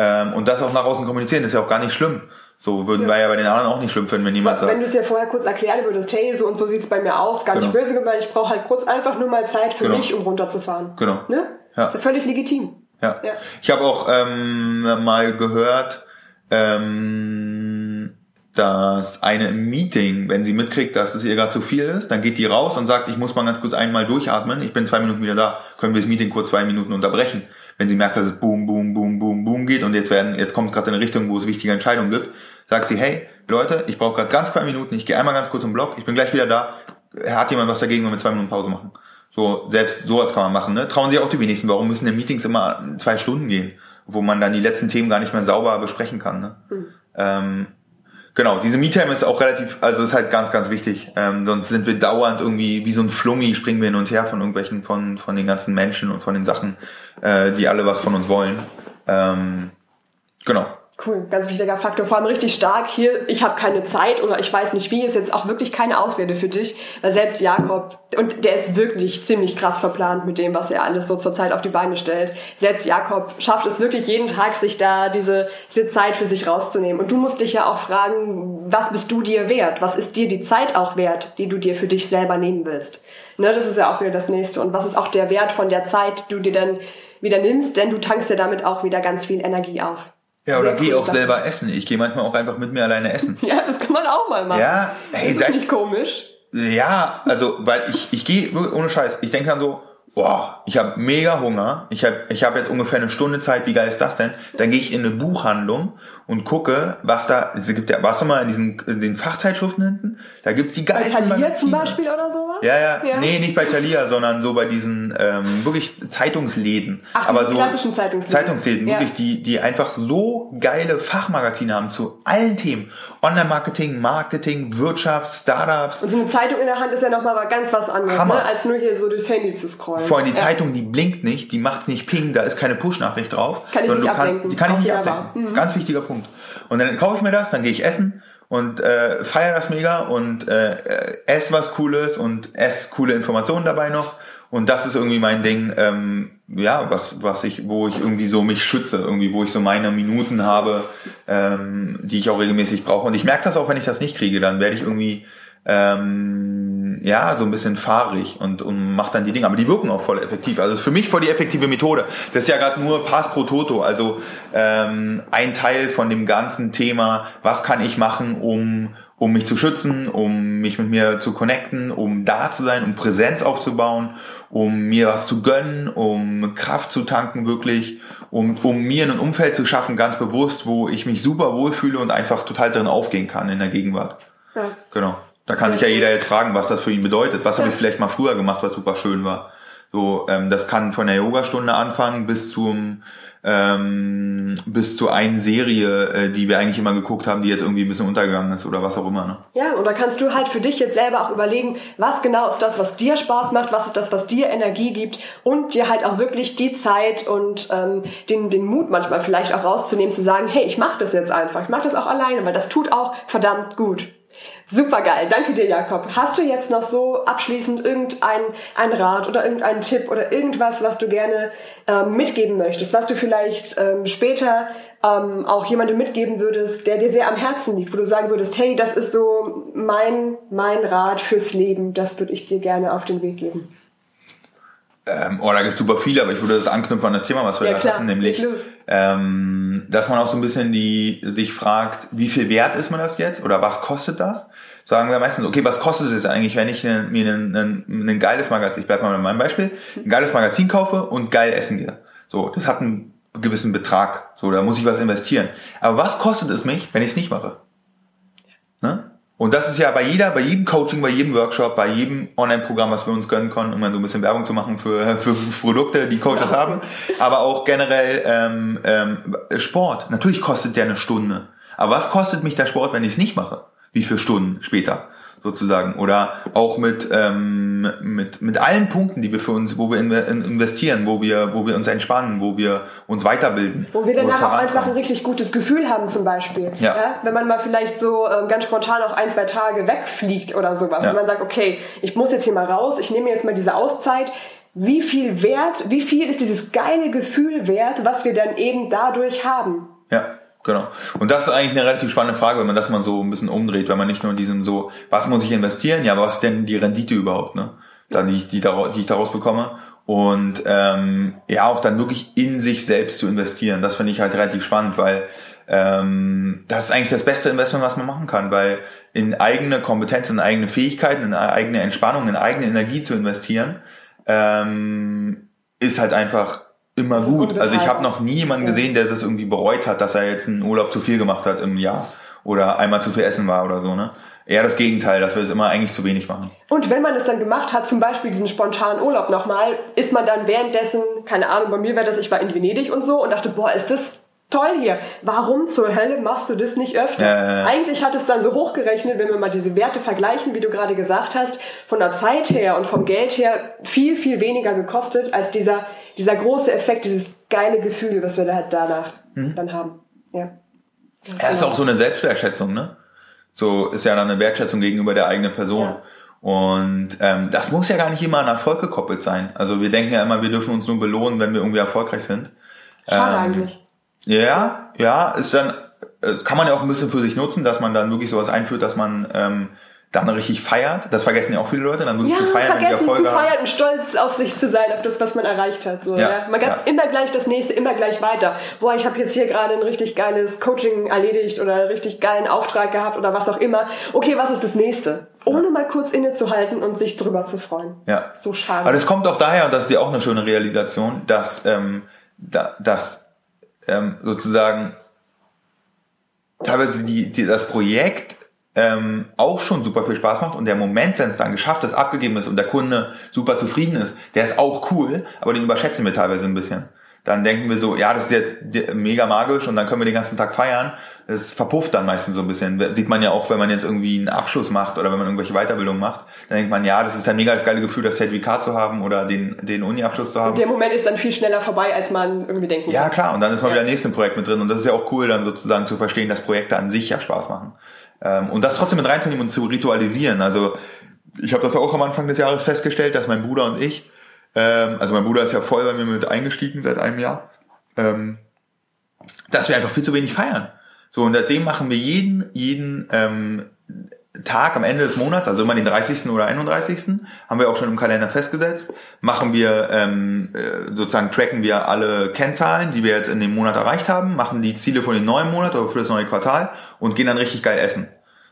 S2: Ähm, und das auch nach außen kommunizieren, das ist ja auch gar nicht schlimm. So würden ja. wir ja bei den anderen auch nicht schlimm finden, wenn niemand
S1: sagt. Wenn du es ja vorher kurz erklären würdest, hey, so und so sieht es bei mir aus, gar genau. nicht böse gemeint, ich brauche halt kurz einfach nur mal Zeit für genau. mich, um runterzufahren.
S2: Genau.
S1: Ne? Ja. Ist ja völlig legitim.
S2: Ja. ja. Ich habe auch ähm, mal gehört, ähm, dass eine im Meeting, wenn sie mitkriegt, dass es ihr gerade zu viel ist, dann geht die raus und sagt, ich muss mal ganz kurz einmal durchatmen, ich bin zwei Minuten wieder da, können wir das Meeting kurz zwei Minuten unterbrechen wenn sie merkt, dass es boom, boom, boom, boom, boom geht und jetzt werden, jetzt kommt es gerade in eine Richtung, wo es wichtige Entscheidungen gibt, sagt sie, hey, Leute, ich brauche gerade ganz zwei Minuten, ich gehe einmal ganz kurz im Block, ich bin gleich wieder da. Hat jemand was dagegen, wenn wir zwei Minuten Pause machen? So, selbst sowas kann man machen, ne? Trauen sich auch die wenigsten. Warum müssen denn Meetings immer zwei Stunden gehen, wo man dann die letzten Themen gar nicht mehr sauber besprechen kann, ne? Mhm. Ähm, Genau, diese Me-Time ist auch relativ, also ist halt ganz, ganz wichtig. Ähm, sonst sind wir dauernd irgendwie wie so ein Flummi, springen wir hin und her von irgendwelchen, von, von den ganzen Menschen und von den Sachen, äh, die alle was von uns wollen. Ähm, genau.
S1: Cool, ganz wichtiger Faktor. Vor allem richtig stark hier, ich habe keine Zeit oder ich weiß nicht wie, ist jetzt auch wirklich keine Ausrede für dich. Weil selbst Jakob, und der ist wirklich ziemlich krass verplant mit dem, was er alles so zurzeit auf die Beine stellt. Selbst Jakob schafft es wirklich jeden Tag, sich da diese, diese Zeit für sich rauszunehmen. Und du musst dich ja auch fragen, was bist du dir wert? Was ist dir die Zeit auch wert, die du dir für dich selber nehmen willst? Ne, das ist ja auch wieder das nächste. Und was ist auch der Wert von der Zeit, die du dir dann wieder nimmst? Denn du tankst ja damit auch wieder ganz viel Energie auf.
S2: Ja, oder geh auch selber essen. Ich gehe manchmal auch einfach mit mir alleine essen.
S1: Ja, das kann man auch mal machen.
S2: Ja,
S1: hey, ist das nicht komisch?
S2: Ja, also, weil ich, ich gehe, ohne Scheiß, ich denke dann so, boah, ich habe mega Hunger, ich habe ich hab jetzt ungefähr eine Stunde Zeit, wie geil ist das denn? Dann gehe ich in eine Buchhandlung und gucke, was da, es gibt ja, warst du mal in diesen in den Fachzeitschriften hinten? Da gibt's die geilsten
S1: Bei Thalia
S2: Magazine.
S1: zum Beispiel oder sowas?
S2: Ja, ja,
S1: Ja.
S2: nee, nicht bei Thalia, sondern so bei diesen ähm, wirklich Zeitungsläden.
S1: Ach,
S2: aber so
S1: klassischen Zeitungsläden.
S2: Zeitungsläden,
S1: Ja.
S2: wirklich, die, die einfach so geile Fachmagazine haben zu allen Themen. Online-Marketing, Marketing, Wirtschaft, Startups.
S1: Und so eine Zeitung in der Hand ist ja nochmal ganz was anderes,
S2: Hammer.
S1: ne, als nur hier so durchs Handy zu scrollen.
S2: Vor allem die
S1: Ja.
S2: Zeitung, die blinkt nicht, die macht nicht Ping, da ist keine Push-Nachricht drauf.
S1: Kann ich nicht
S2: kann-
S1: ablenken.
S2: Die kann ich
S1: Auch
S2: nicht ablenken.
S1: Mhm.
S2: Ganz wichtiger Punkt. Und dann kaufe ich mir das, dann gehe ich essen und äh, feiere das mega und äh, äh, esse was Cooles und esse coole Informationen dabei noch. Und das ist irgendwie mein Ding, ähm, ja, was, was ich, wo ich irgendwie so mich schütze, irgendwie, wo ich so meine Minuten habe, ähm, die ich auch regelmäßig brauche. Und ich merke das auch, wenn ich das nicht kriege, dann werde ich irgendwie ähm, ja, so ein bisschen fahrig und, und macht dann die Dinge. Aber die wirken auch voll effektiv. Also für mich voll die effektive Methode. Das ist ja gerade nur Pass pro Toto, also ähm, ein Teil von dem ganzen Thema, was kann ich machen, um, um mich zu schützen, um mich mit mir zu connecten, um da zu sein, um Präsenz aufzubauen, um mir was zu gönnen, um Kraft zu tanken wirklich, um, um mir ein Umfeld zu schaffen, ganz bewusst, wo ich mich super wohlfühle und einfach total drin aufgehen kann in der Gegenwart.
S1: Ja.
S2: Genau. Da kann sich ja jeder jetzt fragen, was das für ihn bedeutet. Was habe ich vielleicht mal früher gemacht, was super schön war. So, ähm, das kann von der Yogastunde anfangen bis zum ähm, bis zu einer Serie, äh, die wir eigentlich immer geguckt haben, die jetzt irgendwie ein bisschen untergegangen ist oder was auch immer. Ne?
S1: Ja, und da kannst du halt für dich jetzt selber auch überlegen, was genau ist das, was dir Spaß macht, was ist das, was dir Energie gibt und dir halt auch wirklich die Zeit und ähm, den, den Mut manchmal vielleicht auch rauszunehmen, zu sagen, hey, ich mache das jetzt einfach, ich mache das auch alleine, weil das tut auch verdammt gut. Super geil, danke dir, Jakob. Hast du jetzt noch so abschließend irgendein ein Rat oder irgendeinen Tipp oder irgendwas, was du gerne ähm, mitgeben möchtest, was du vielleicht ähm, später ähm, auch jemandem mitgeben würdest, der dir sehr am Herzen liegt, wo du sagen würdest, hey, das ist so mein, mein Rat fürs Leben, das würde ich dir gerne auf den Weg geben.
S2: Ähm, oh, da gibt super viele, aber ich würde das anknüpfen an das Thema, was wir
S1: Ja,
S2: da
S1: klar,
S2: hatten, nämlich, ähm, dass man auch so ein bisschen die, sich fragt, wie viel wert ist man das jetzt oder was kostet das? Sagen wir meistens, okay, was kostet es eigentlich, wenn ich mir ein, ein, ein geiles Magazin, ich bleib mal bei meinem Beispiel, ein geiles Magazin kaufe und geil essen gehe. So, das hat einen gewissen Betrag. So, da muss ich was investieren. Aber was kostet es mich, wenn ich es nicht mache? Und das ist ja bei jeder, bei jedem Coaching, bei jedem Workshop, bei jedem Online-Programm, was wir uns gönnen können, um mal so ein bisschen Werbung zu machen für, für Produkte, die Coaches haben, aber auch generell ähm, ähm, Sport. Natürlich kostet der eine Stunde. Aber was kostet mich der Sport, wenn ich es nicht mache? Wie viele Stunden später? Sozusagen oder auch mit ähm, mit mit allen Punkten, die wir für uns, wo wir in, in investieren, wo wir wo wir uns entspannen, wo wir uns weiterbilden,
S1: Wo wir danach auch einfach ein richtig gutes Gefühl haben zum Beispiel.
S2: Ja.
S1: Wenn man mal vielleicht so ähm, ganz spontan auch ein, zwei Tage wegfliegt oder sowas.
S2: Ja.
S1: Und man sagt, okay, ich muss jetzt hier mal raus, ich nehme jetzt mal diese Auszeit. Wie viel wert, wie viel ist dieses geile Gefühl wert, was wir dann eben dadurch haben?
S2: Ja, genau. Und das ist eigentlich eine relativ spannende Frage, wenn man das mal so ein bisschen umdreht, wenn man nicht nur diesen so, was muss ich investieren, ja, aber was ist denn die Rendite überhaupt, ne? Dann die, die, die ich daraus bekomme. Und ähm, ja, auch dann wirklich in sich selbst zu investieren. Das finde ich halt relativ spannend, weil ähm, das ist eigentlich das beste Investment, was man machen kann, weil in eigene Kompetenz, in eigene Fähigkeiten, in eigene Entspannung, in eigene Energie zu investieren, ähm, ist halt einfach immer gut. Also ich habe noch nie jemanden
S1: Ja.
S2: gesehen, der das irgendwie bereut hat, dass er jetzt einen Urlaub zu viel gemacht hat im Jahr oder einmal zu viel essen war oder so, ne? Eher das Gegenteil, dass wir es immer eigentlich zu wenig machen.
S1: Und wenn man es dann gemacht hat, zum Beispiel diesen spontanen Urlaub nochmal, ist man dann währenddessen, keine Ahnung, bei mir war das, ich war in Venedig und so und dachte, boah, ist das toll hier. Warum zur Hölle machst du das nicht öfter?
S2: Ja, ja.
S1: Eigentlich hat es dann so hochgerechnet, wenn wir mal diese Werte vergleichen, wie du gerade gesagt hast, von der Zeit her und vom Geld her viel, viel weniger gekostet als dieser, dieser große Effekt, dieses geile Gefühl, was wir da halt danach
S2: Mhm.
S1: dann haben. Ja.
S2: Ja, ist auch so eine Selbstwertschätzung, ne? So ist ja dann eine Wertschätzung gegenüber der eigenen Person.
S1: Ja.
S2: Und ähm, das muss ja gar nicht immer an Erfolg gekoppelt sein. Also wir denken ja immer, wir dürfen uns nur belohnen, wenn wir irgendwie erfolgreich sind.
S1: Schade
S2: Ähm,
S1: eigentlich.
S2: Ja, ja, ist dann, äh, kann man ja auch ein bisschen für sich nutzen, dass man dann wirklich sowas einführt, dass man ähm, dann richtig feiert. Das vergessen ja auch viele Leute, dann wirklich
S1: Ja,
S2: zu feiern,
S1: vergessen zu feiern und stolz auf sich zu sein, auf das, was man erreicht hat. So,
S2: Ja,
S1: ja. Man
S2: ja.
S1: immer gleich das nächste, immer gleich weiter. Boah, ich habe jetzt hier gerade ein richtig geiles Coaching erledigt oder einen richtig geilen Auftrag gehabt oder was auch immer. Okay, was ist das nächste? ohne mal kurz innezuhalten und sich drüber zu freuen.
S2: Ja.
S1: So schade.
S2: Aber das kommt auch daher, und das ist ja auch eine schöne Realisation, dass, ähm, da, dass ähm, sozusagen teilweise die, die, das Projekt ähm, auch schon super viel Spaß macht und der Moment, wenn es dann geschafft ist, abgegeben ist und der Kunde super zufrieden ist, der ist auch cool, aber den überschätzen wir teilweise ein bisschen. Dann denken wir so, ja, das ist jetzt mega magisch und dann können wir den ganzen Tag feiern. Das verpufft dann meistens so ein bisschen. Sieht man ja auch, wenn man jetzt irgendwie einen Abschluss macht oder wenn man irgendwelche Weiterbildungen macht, dann denkt man, ja, das ist ein mega das geile Gefühl, das Zertifikat zu haben oder den, den Uni-Abschluss zu haben.
S1: Und der Moment ist dann viel schneller vorbei, als man irgendwie denken
S2: Ja, klar, und dann ist man ja. wieder im nächsten Projekt mit drin und das ist ja auch cool, dann sozusagen zu verstehen, dass Projekte an sich ja Spaß machen. Ähm, und das trotzdem mit reinzunehmen und zu ritualisieren. Also ich habe das auch am Anfang des Jahres festgestellt, dass mein Bruder und ich, ähm, also mein Bruder ist ja voll bei mir mit eingestiegen seit einem Jahr, ähm, dass wir einfach viel zu wenig feiern. So, und seitdem machen wir jeden, jeden ähm, Tag am Ende des Monats, also immer den 30. oder 31. haben wir auch schon im Kalender festgesetzt, machen wir ähm, äh, sozusagen tracken wir alle Kennzahlen, die wir jetzt in dem Monat erreicht haben, machen die Ziele für den neuen Monat oder für das neue Quartal und gehen dann richtig geil essen.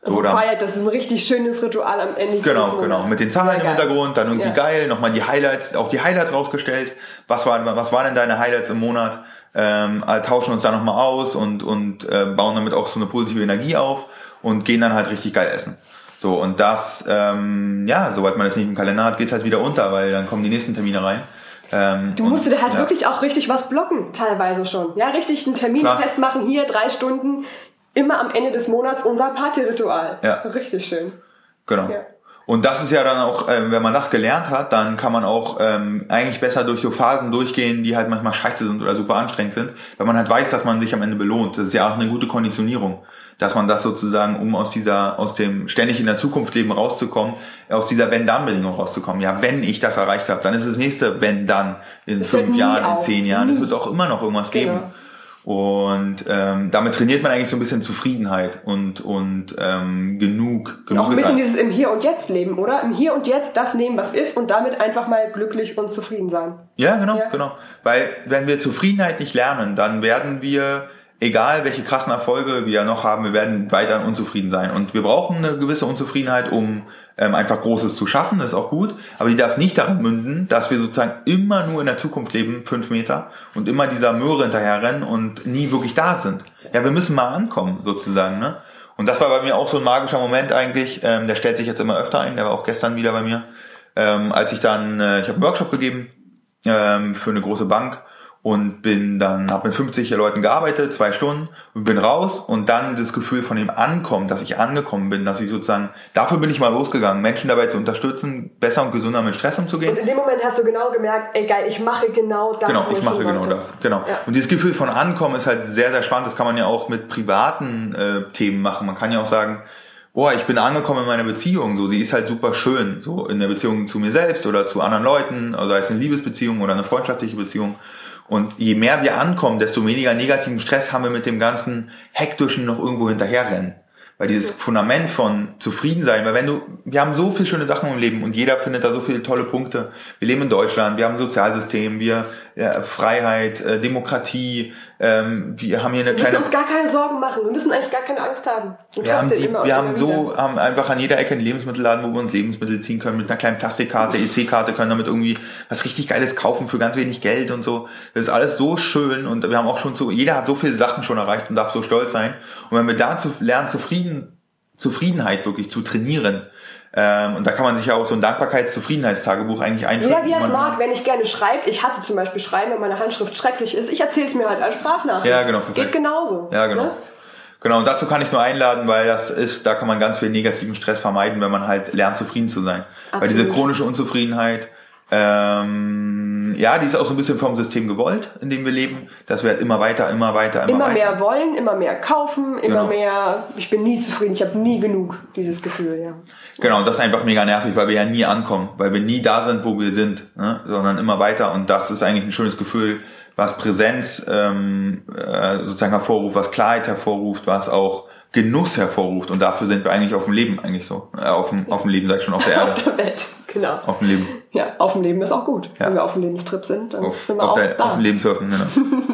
S1: Also oder, feiert, das ist ein richtig schönes Ritual am Ende.
S2: Genau, genau. Mit den Zahlen im Hintergrund, dann irgendwie ja. geil, nochmal die Highlights, auch die Highlights rausgestellt. Was, war, was waren denn deine Highlights im Monat? Ähm, tauschen uns da nochmal aus und, und äh, bauen damit auch so eine positive Energie auf und gehen dann halt richtig geil essen. So, und das, ähm, ja, soweit man das nicht im Kalender hat, geht's halt wieder unter, weil dann kommen die nächsten Termine rein.
S1: Ähm, du musst dir halt ja. wirklich auch richtig was blocken, teilweise schon. Ja, richtig einen Termin Klar. festmachen, hier drei Stunden, immer am Ende des Monats unser Partyritual. Ja. Richtig schön.
S2: Genau. Ja. Und das ist ja dann auch, ähm, wenn man das gelernt hat, dann kann man auch ähm, eigentlich besser durch so Phasen durchgehen, die halt manchmal scheiße sind oder super anstrengend sind, weil man halt weiß, dass man sich am Ende belohnt. Das ist ja auch eine gute Konditionierung, dass man das sozusagen, um aus dieser, aus dem ständig in der Zukunft leben rauszukommen, aus dieser Wenn-Dann-Bedingung rauszukommen. Ja, wenn ich das erreicht habe, dann ist das nächste Wenn-Dann in es fünf Jahren, in zehn Jahren. Es wird auch immer noch irgendwas genau. geben. Und ähm, damit trainiert man eigentlich so ein bisschen Zufriedenheit und, und ähm, genug. genug
S1: auch ein bisschen dieses im Hier und Jetzt leben, oder? Im Hier und Jetzt das nehmen, was ist und damit einfach mal glücklich und zufrieden sein.
S2: Ja, genau, ja. genau. Weil wenn wir Zufriedenheit nicht lernen, dann werden wir egal welche krassen Erfolge wir noch haben, wir werden weiterhin unzufrieden sein. Und wir brauchen eine gewisse Unzufriedenheit, um ähm, einfach Großes zu schaffen, das ist auch gut. Aber die darf nicht daran münden, dass wir sozusagen immer nur in der Zukunft leben, fünf Meter, und immer dieser Möhre hinterherrennen und nie wirklich da sind. Ja, wir müssen mal ankommen, sozusagen, ne? Und das war bei mir auch so ein magischer Moment eigentlich. Ähm, der stellt sich jetzt immer öfter ein. Der war auch gestern wieder bei mir. Ähm, als ich dann, äh, ich habe einen Workshop gegeben ähm, für eine große Bank und bin dann, habe mit 50 Leuten gearbeitet, zwei Stunden und bin raus und dann das Gefühl von dem Ankommen, dass ich angekommen bin, dass ich sozusagen, dafür bin ich mal losgegangen, Menschen dabei zu unterstützen, besser und gesünder mit Stress umzugehen. Und
S1: in dem Moment hast du genau gemerkt, ey geil, ich mache genau das.
S2: Genau, ich mache genau das, genau. Ja. Und dieses Gefühl von Ankommen ist halt sehr, sehr spannend, das kann man ja auch mit privaten äh, Themen machen. Man kann ja auch sagen, boah, ich bin angekommen in meiner Beziehung, so, sie ist halt super schön, so in der Beziehung zu mir selbst oder zu anderen Leuten, oder sei es eine Liebesbeziehung oder eine freundschaftliche Beziehung. Und je mehr wir ankommen, desto weniger negativen Stress haben wir mit dem ganzen hektischen noch irgendwo hinterherrennen. Weil dieses Fundament von zufrieden sein, weil wenn du, wir haben so viele schöne Sachen im Leben und jeder findet da so viele tolle Punkte. Wir leben in Deutschland, wir haben ein Sozialsystem, wir ja, Freiheit, äh, Demokratie, ähm, wir haben hier eine
S1: kleine. Wir müssen uns gar keine Sorgen machen, wir müssen eigentlich gar keine Angst haben.
S2: wir haben, die, wir haben so, haben einfach an jeder Ecke einen Lebensmittelladen, wo wir uns Lebensmittel ziehen können, mit einer kleinen Plastikkarte, EC-Karte, können damit irgendwie was richtig Geiles kaufen für ganz wenig Geld und so. Das ist alles so schön und wir haben auch schon so, jeder hat so viele Sachen schon erreicht und darf so stolz sein. Und wenn wir dazu lernen, zufrieden, Zufriedenheit wirklich zu trainieren, ähm, und da kann man sich ja auch so ein Dankbarkeits-Zufriedenheitstagebuch eigentlich einführen.
S1: Ja, wie er es mag, wenn ich gerne schreibe. Ich hasse zum Beispiel Schreiben, wenn meine Handschrift schrecklich ist. Ich erzähle es mir halt als Sprachnachricht.
S2: Ja, genau. Perfekt.
S1: Geht genauso.
S2: Ja, genau. Ne? Genau, und dazu kann ich nur einladen, weil das ist, da kann man ganz viel negativen Stress vermeiden, wenn man halt lernt, zufrieden zu sein. Absolut. Weil diese chronische Unzufriedenheit, ähm, ja, die ist auch so ein bisschen vom System gewollt, in dem wir leben, dass wir halt immer weiter, immer weiter,
S1: immer,
S2: immer
S1: weiter. mehr wollen, immer mehr kaufen, immer genau. mehr, ich bin nie zufrieden, ich habe nie genug, dieses Gefühl, ja.
S2: Genau, und das ist einfach mega nervig, weil wir ja nie ankommen, weil wir nie da sind, wo wir sind, ne? sondern immer weiter und das ist eigentlich ein schönes Gefühl, was Präsenz ähm, äh, sozusagen hervorruft, was Klarheit hervorruft, was auch Genuss hervorruft und dafür sind wir eigentlich auf dem Leben eigentlich so, äh, auf dem, auf dem Leben sag ich schon, auf der Erde.
S1: auf der Welt, genau.
S2: Auf dem Leben.
S1: Ja, auf dem Leben ist auch gut. Ja. Wenn wir auf dem Lebenstrip sind, dann
S2: auf,
S1: sind wir
S2: auf
S1: auch
S2: der,
S1: da.
S2: Auf dem Leben surfen, genau.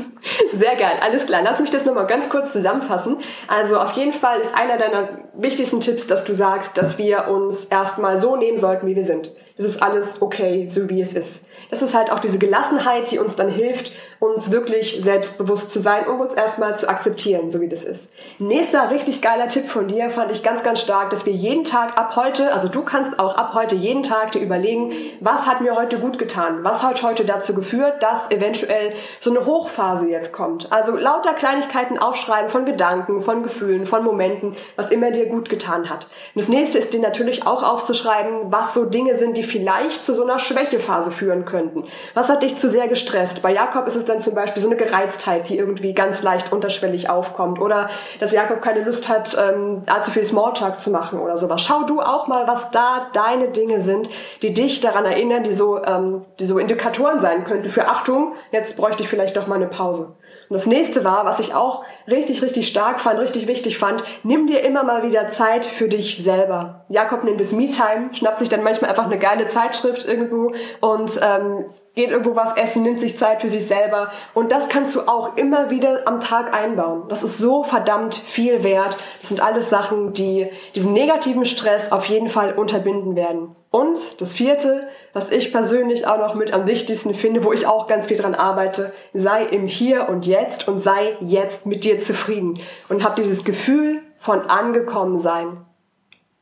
S1: Sehr geil, alles klar. Lass mich das nochmal ganz kurz zusammenfassen. Also auf jeden Fall ist einer deiner wichtigsten Tipps, dass du sagst, dass wir uns erstmal so nehmen sollten, wie wir sind. Es ist alles okay, so wie es ist. Das ist halt auch diese Gelassenheit, die uns dann hilft, uns wirklich selbstbewusst zu sein, um uns erstmal zu akzeptieren, so wie das ist. Nächster richtig geiler Tipp von dir fand ich ganz, ganz stark, dass wir jeden Tag ab heute, also du kannst auch ab heute jeden Tag dir überlegen, was hat mir heute gut getan? Was hat heute dazu geführt, dass eventuell so eine Hochphase jetzt kommt? Also lauter Kleinigkeiten aufschreiben von Gedanken, von Gefühlen, von Momenten, was immer dir gut getan hat. Und das nächste ist dir natürlich auch aufzuschreiben, was so Dinge sind, die die vielleicht zu so einer Schwächephase führen könnten. Was hat dich zu sehr gestresst? Bei Jakob ist es dann zum Beispiel so eine Gereiztheit, die irgendwie ganz leicht unterschwellig aufkommt oder dass Jakob keine Lust hat, ähm, allzu viel Smalltalk zu machen oder sowas. Schau du auch mal, was da deine Dinge sind, die dich daran erinnern, die so, ähm, die so Indikatoren sein könnten für Achtung, jetzt bräuchte ich vielleicht doch mal eine Pause. Und das nächste war, was ich auch richtig, richtig stark fand, richtig wichtig fand, nimm dir immer mal wieder Zeit für dich selber. Jakob nennt es Me-Time, schnappt sich dann manchmal einfach eine geile Zeitschrift irgendwo und ähm, geht irgendwo was essen, nimmt sich Zeit für sich selber. Und das kannst du auch immer wieder am Tag einbauen. Das ist so verdammt viel wert. Das sind alles Sachen, die diesen negativen Stress auf jeden Fall unterbinden werden. Und das vierte, was ich persönlich auch noch mit am wichtigsten finde, wo ich auch ganz viel dran arbeite, sei im Hier und Jetzt und sei jetzt mit dir zufrieden. Und hab dieses Gefühl von angekommen sein.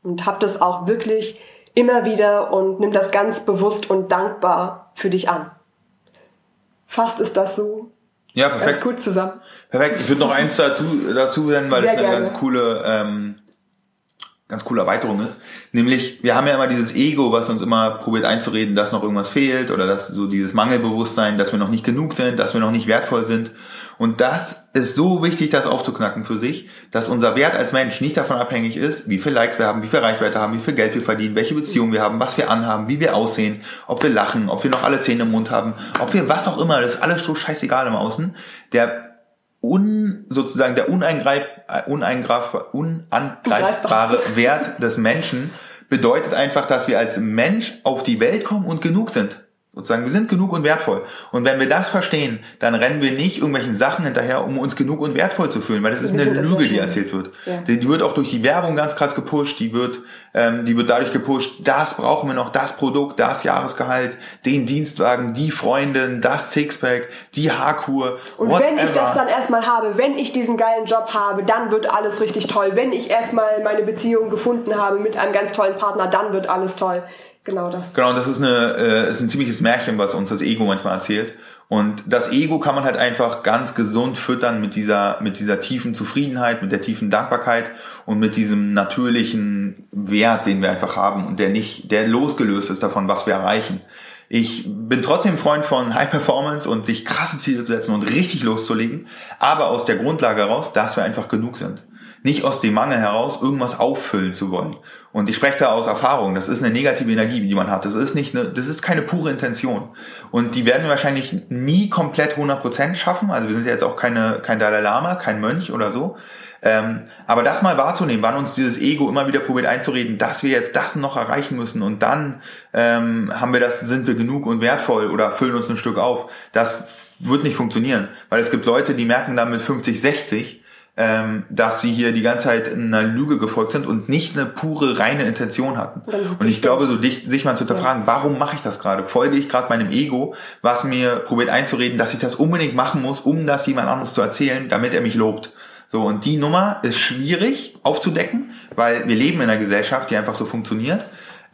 S1: Und hab das auch wirklich immer wieder und nimm das ganz bewusst und dankbar für dich an. Fast ist das so.
S2: Ja, perfekt.
S1: Ganz gut zusammen.
S2: Perfekt. Ich würde noch eins dazu, dazu nennen, weil Sehr das eine gerne. ganz coole, ähm, ganz coole Erweiterung ist. Nämlich, wir haben ja immer dieses Ego, was uns immer probiert einzureden, dass noch irgendwas fehlt oder dass so dieses Mangelbewusstsein, dass wir noch nicht genug sind, dass wir noch nicht wertvoll sind. Und das ist so wichtig, das aufzuknacken für sich, dass unser Wert als Mensch nicht davon abhängig ist, wie viel Likes wir haben, wie viel Reichweite haben, wie viel Geld wir verdienen, welche Beziehung wir haben, was wir anhaben, wie wir aussehen, ob wir lachen, ob wir noch alle Zähne im Mund haben, ob wir was auch immer, das ist alles so scheißegal im Außen. Der un, sozusagen der uneingreif, uneingreif, unangreifbare Wert des Menschen bedeutet einfach, dass wir als Mensch auf die Welt kommen und genug sind. Sozusagen, wir sind genug und wertvoll. Und wenn wir das verstehen, dann rennen wir nicht irgendwelchen Sachen hinterher, um uns genug und wertvoll zu fühlen, weil das ist wir eine Lüge, die erzählt wird. Ja. Die, wird auch durch die Werbung ganz krass gepusht, die wird, ähm, die wird dadurch gepusht, das brauchen wir noch, das Produkt, das Jahresgehalt, den Dienstwagen, die Freundin, das Sixpack, die Haarkur.
S1: Und whatever. wenn ich das dann erstmal habe, wenn ich diesen geilen Job habe, dann wird alles richtig toll. Wenn ich erstmal meine Beziehung gefunden habe mit einem ganz tollen Partner, dann wird alles toll. Genau das.
S2: Genau, das ist, eine, äh, ist ein ziemliches Märchen, was uns das Ego manchmal erzählt. Und das Ego kann man halt einfach ganz gesund füttern mit dieser, mit dieser tiefen Zufriedenheit, mit der tiefen Dankbarkeit und mit diesem natürlichen Wert, den wir einfach haben und der nicht, der losgelöst ist davon, was wir erreichen. Ich bin trotzdem Freund von High Performance und sich krasse Ziele zu setzen und richtig loszulegen, aber aus der Grundlage heraus, dass wir einfach genug sind nicht aus dem Mangel heraus irgendwas auffüllen zu wollen. Und ich spreche da aus Erfahrung. Das ist eine negative Energie, die man hat. Das ist nicht eine, das ist keine pure Intention. Und die werden wir wahrscheinlich nie komplett 100% schaffen. Also wir sind ja jetzt auch keine, kein Dalai Lama, kein Mönch oder so. Ähm, aber das mal wahrzunehmen, wann uns dieses Ego immer wieder probiert einzureden, dass wir jetzt das noch erreichen müssen und dann ähm, haben wir das, sind wir genug und wertvoll oder füllen uns ein Stück auf. Das wird nicht funktionieren, weil es gibt Leute, die merken dann mit 50, 60, ähm, dass sie hier die ganze Zeit einer Lüge gefolgt sind und nicht eine pure, reine Intention hatten. Und ich glaube, so dich, sich mal zu hinterfragen, warum mache ich das gerade? Folge ich gerade meinem Ego, was mir probiert einzureden, dass ich das unbedingt machen muss, um das jemand anderes zu erzählen, damit er mich lobt. So, und die Nummer ist schwierig aufzudecken, weil wir leben in einer Gesellschaft, die einfach so funktioniert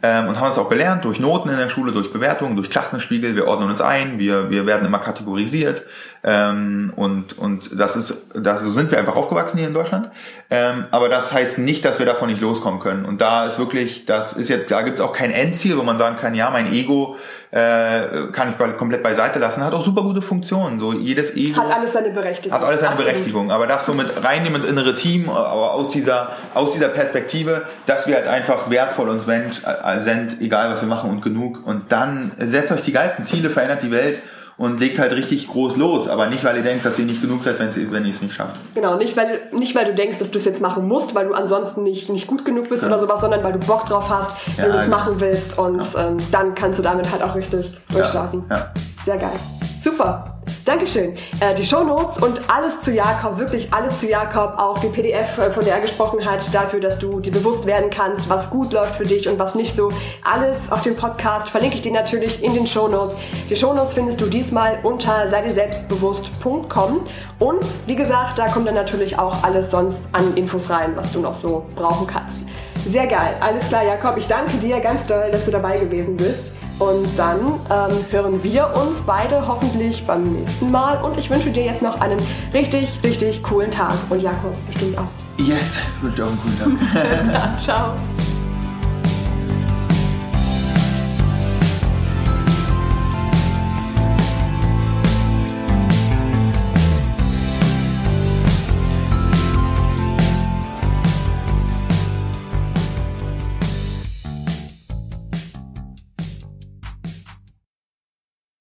S2: ähm, und haben es auch gelernt durch Noten in der Schule, durch Bewertungen, durch Klassenspiegel. Wir ordnen uns ein, wir, wir werden immer kategorisiert ähm, und, und das ist, das, so sind wir einfach aufgewachsen hier in Deutschland. Ähm, aber das heißt nicht, dass wir davon nicht loskommen können. Und da ist wirklich, das ist jetzt, da gibt es auch kein Endziel, wo man sagen kann, ja, mein Ego äh, kann ich komplett beiseite lassen. Hat auch super gute Funktionen. So jedes Ego
S1: hat alles seine Berechtigung.
S2: Hat alles seine Absolut. Berechtigung. Aber das so mit reinnehmen ins innere Team, aber aus dieser aus dieser Perspektive, dass wir halt einfach wertvoll uns Mensch äh, sind, egal was wir machen und genug. Und dann setzt euch die geilsten Ziele, verändert die Welt und legt halt richtig groß los, aber nicht, weil ihr denkt, dass ihr nicht genug seid, wenn ihr es nicht schafft.
S1: Genau, nicht weil, nicht weil du denkst, dass du es jetzt machen musst, weil du ansonsten nicht, nicht gut genug bist ja. oder sowas, sondern weil du Bock drauf hast, ja, wenn du es genau. machen willst und ja. ähm, dann kannst du damit halt auch richtig durchstarten. Sehr geil. Super. Dankeschön. Äh, die Show Notes und alles zu Jakob, wirklich alles zu Jakob, auch die PDF, äh, von der er gesprochen hat, dafür, dass du dir bewusst werden kannst, was gut läuft für dich und was nicht so. Alles auf dem Podcast verlinke ich dir natürlich in den Show Notes. Die Show Notes findest du diesmal unter seideselbstbewusst.com und wie gesagt, da kommt dann natürlich auch alles sonst an Infos rein, was du noch so brauchen kannst. Sehr geil. Alles klar, Jakob. Ich danke dir ganz doll, dass du dabei gewesen bist. Und dann ähm, hören wir uns beide hoffentlich beim nächsten Mal. Und ich wünsche dir jetzt noch einen richtig, richtig coolen Tag. Und Jakob bestimmt auch.
S2: Yes, wünsche auch einen coolen Tag.
S1: Ciao.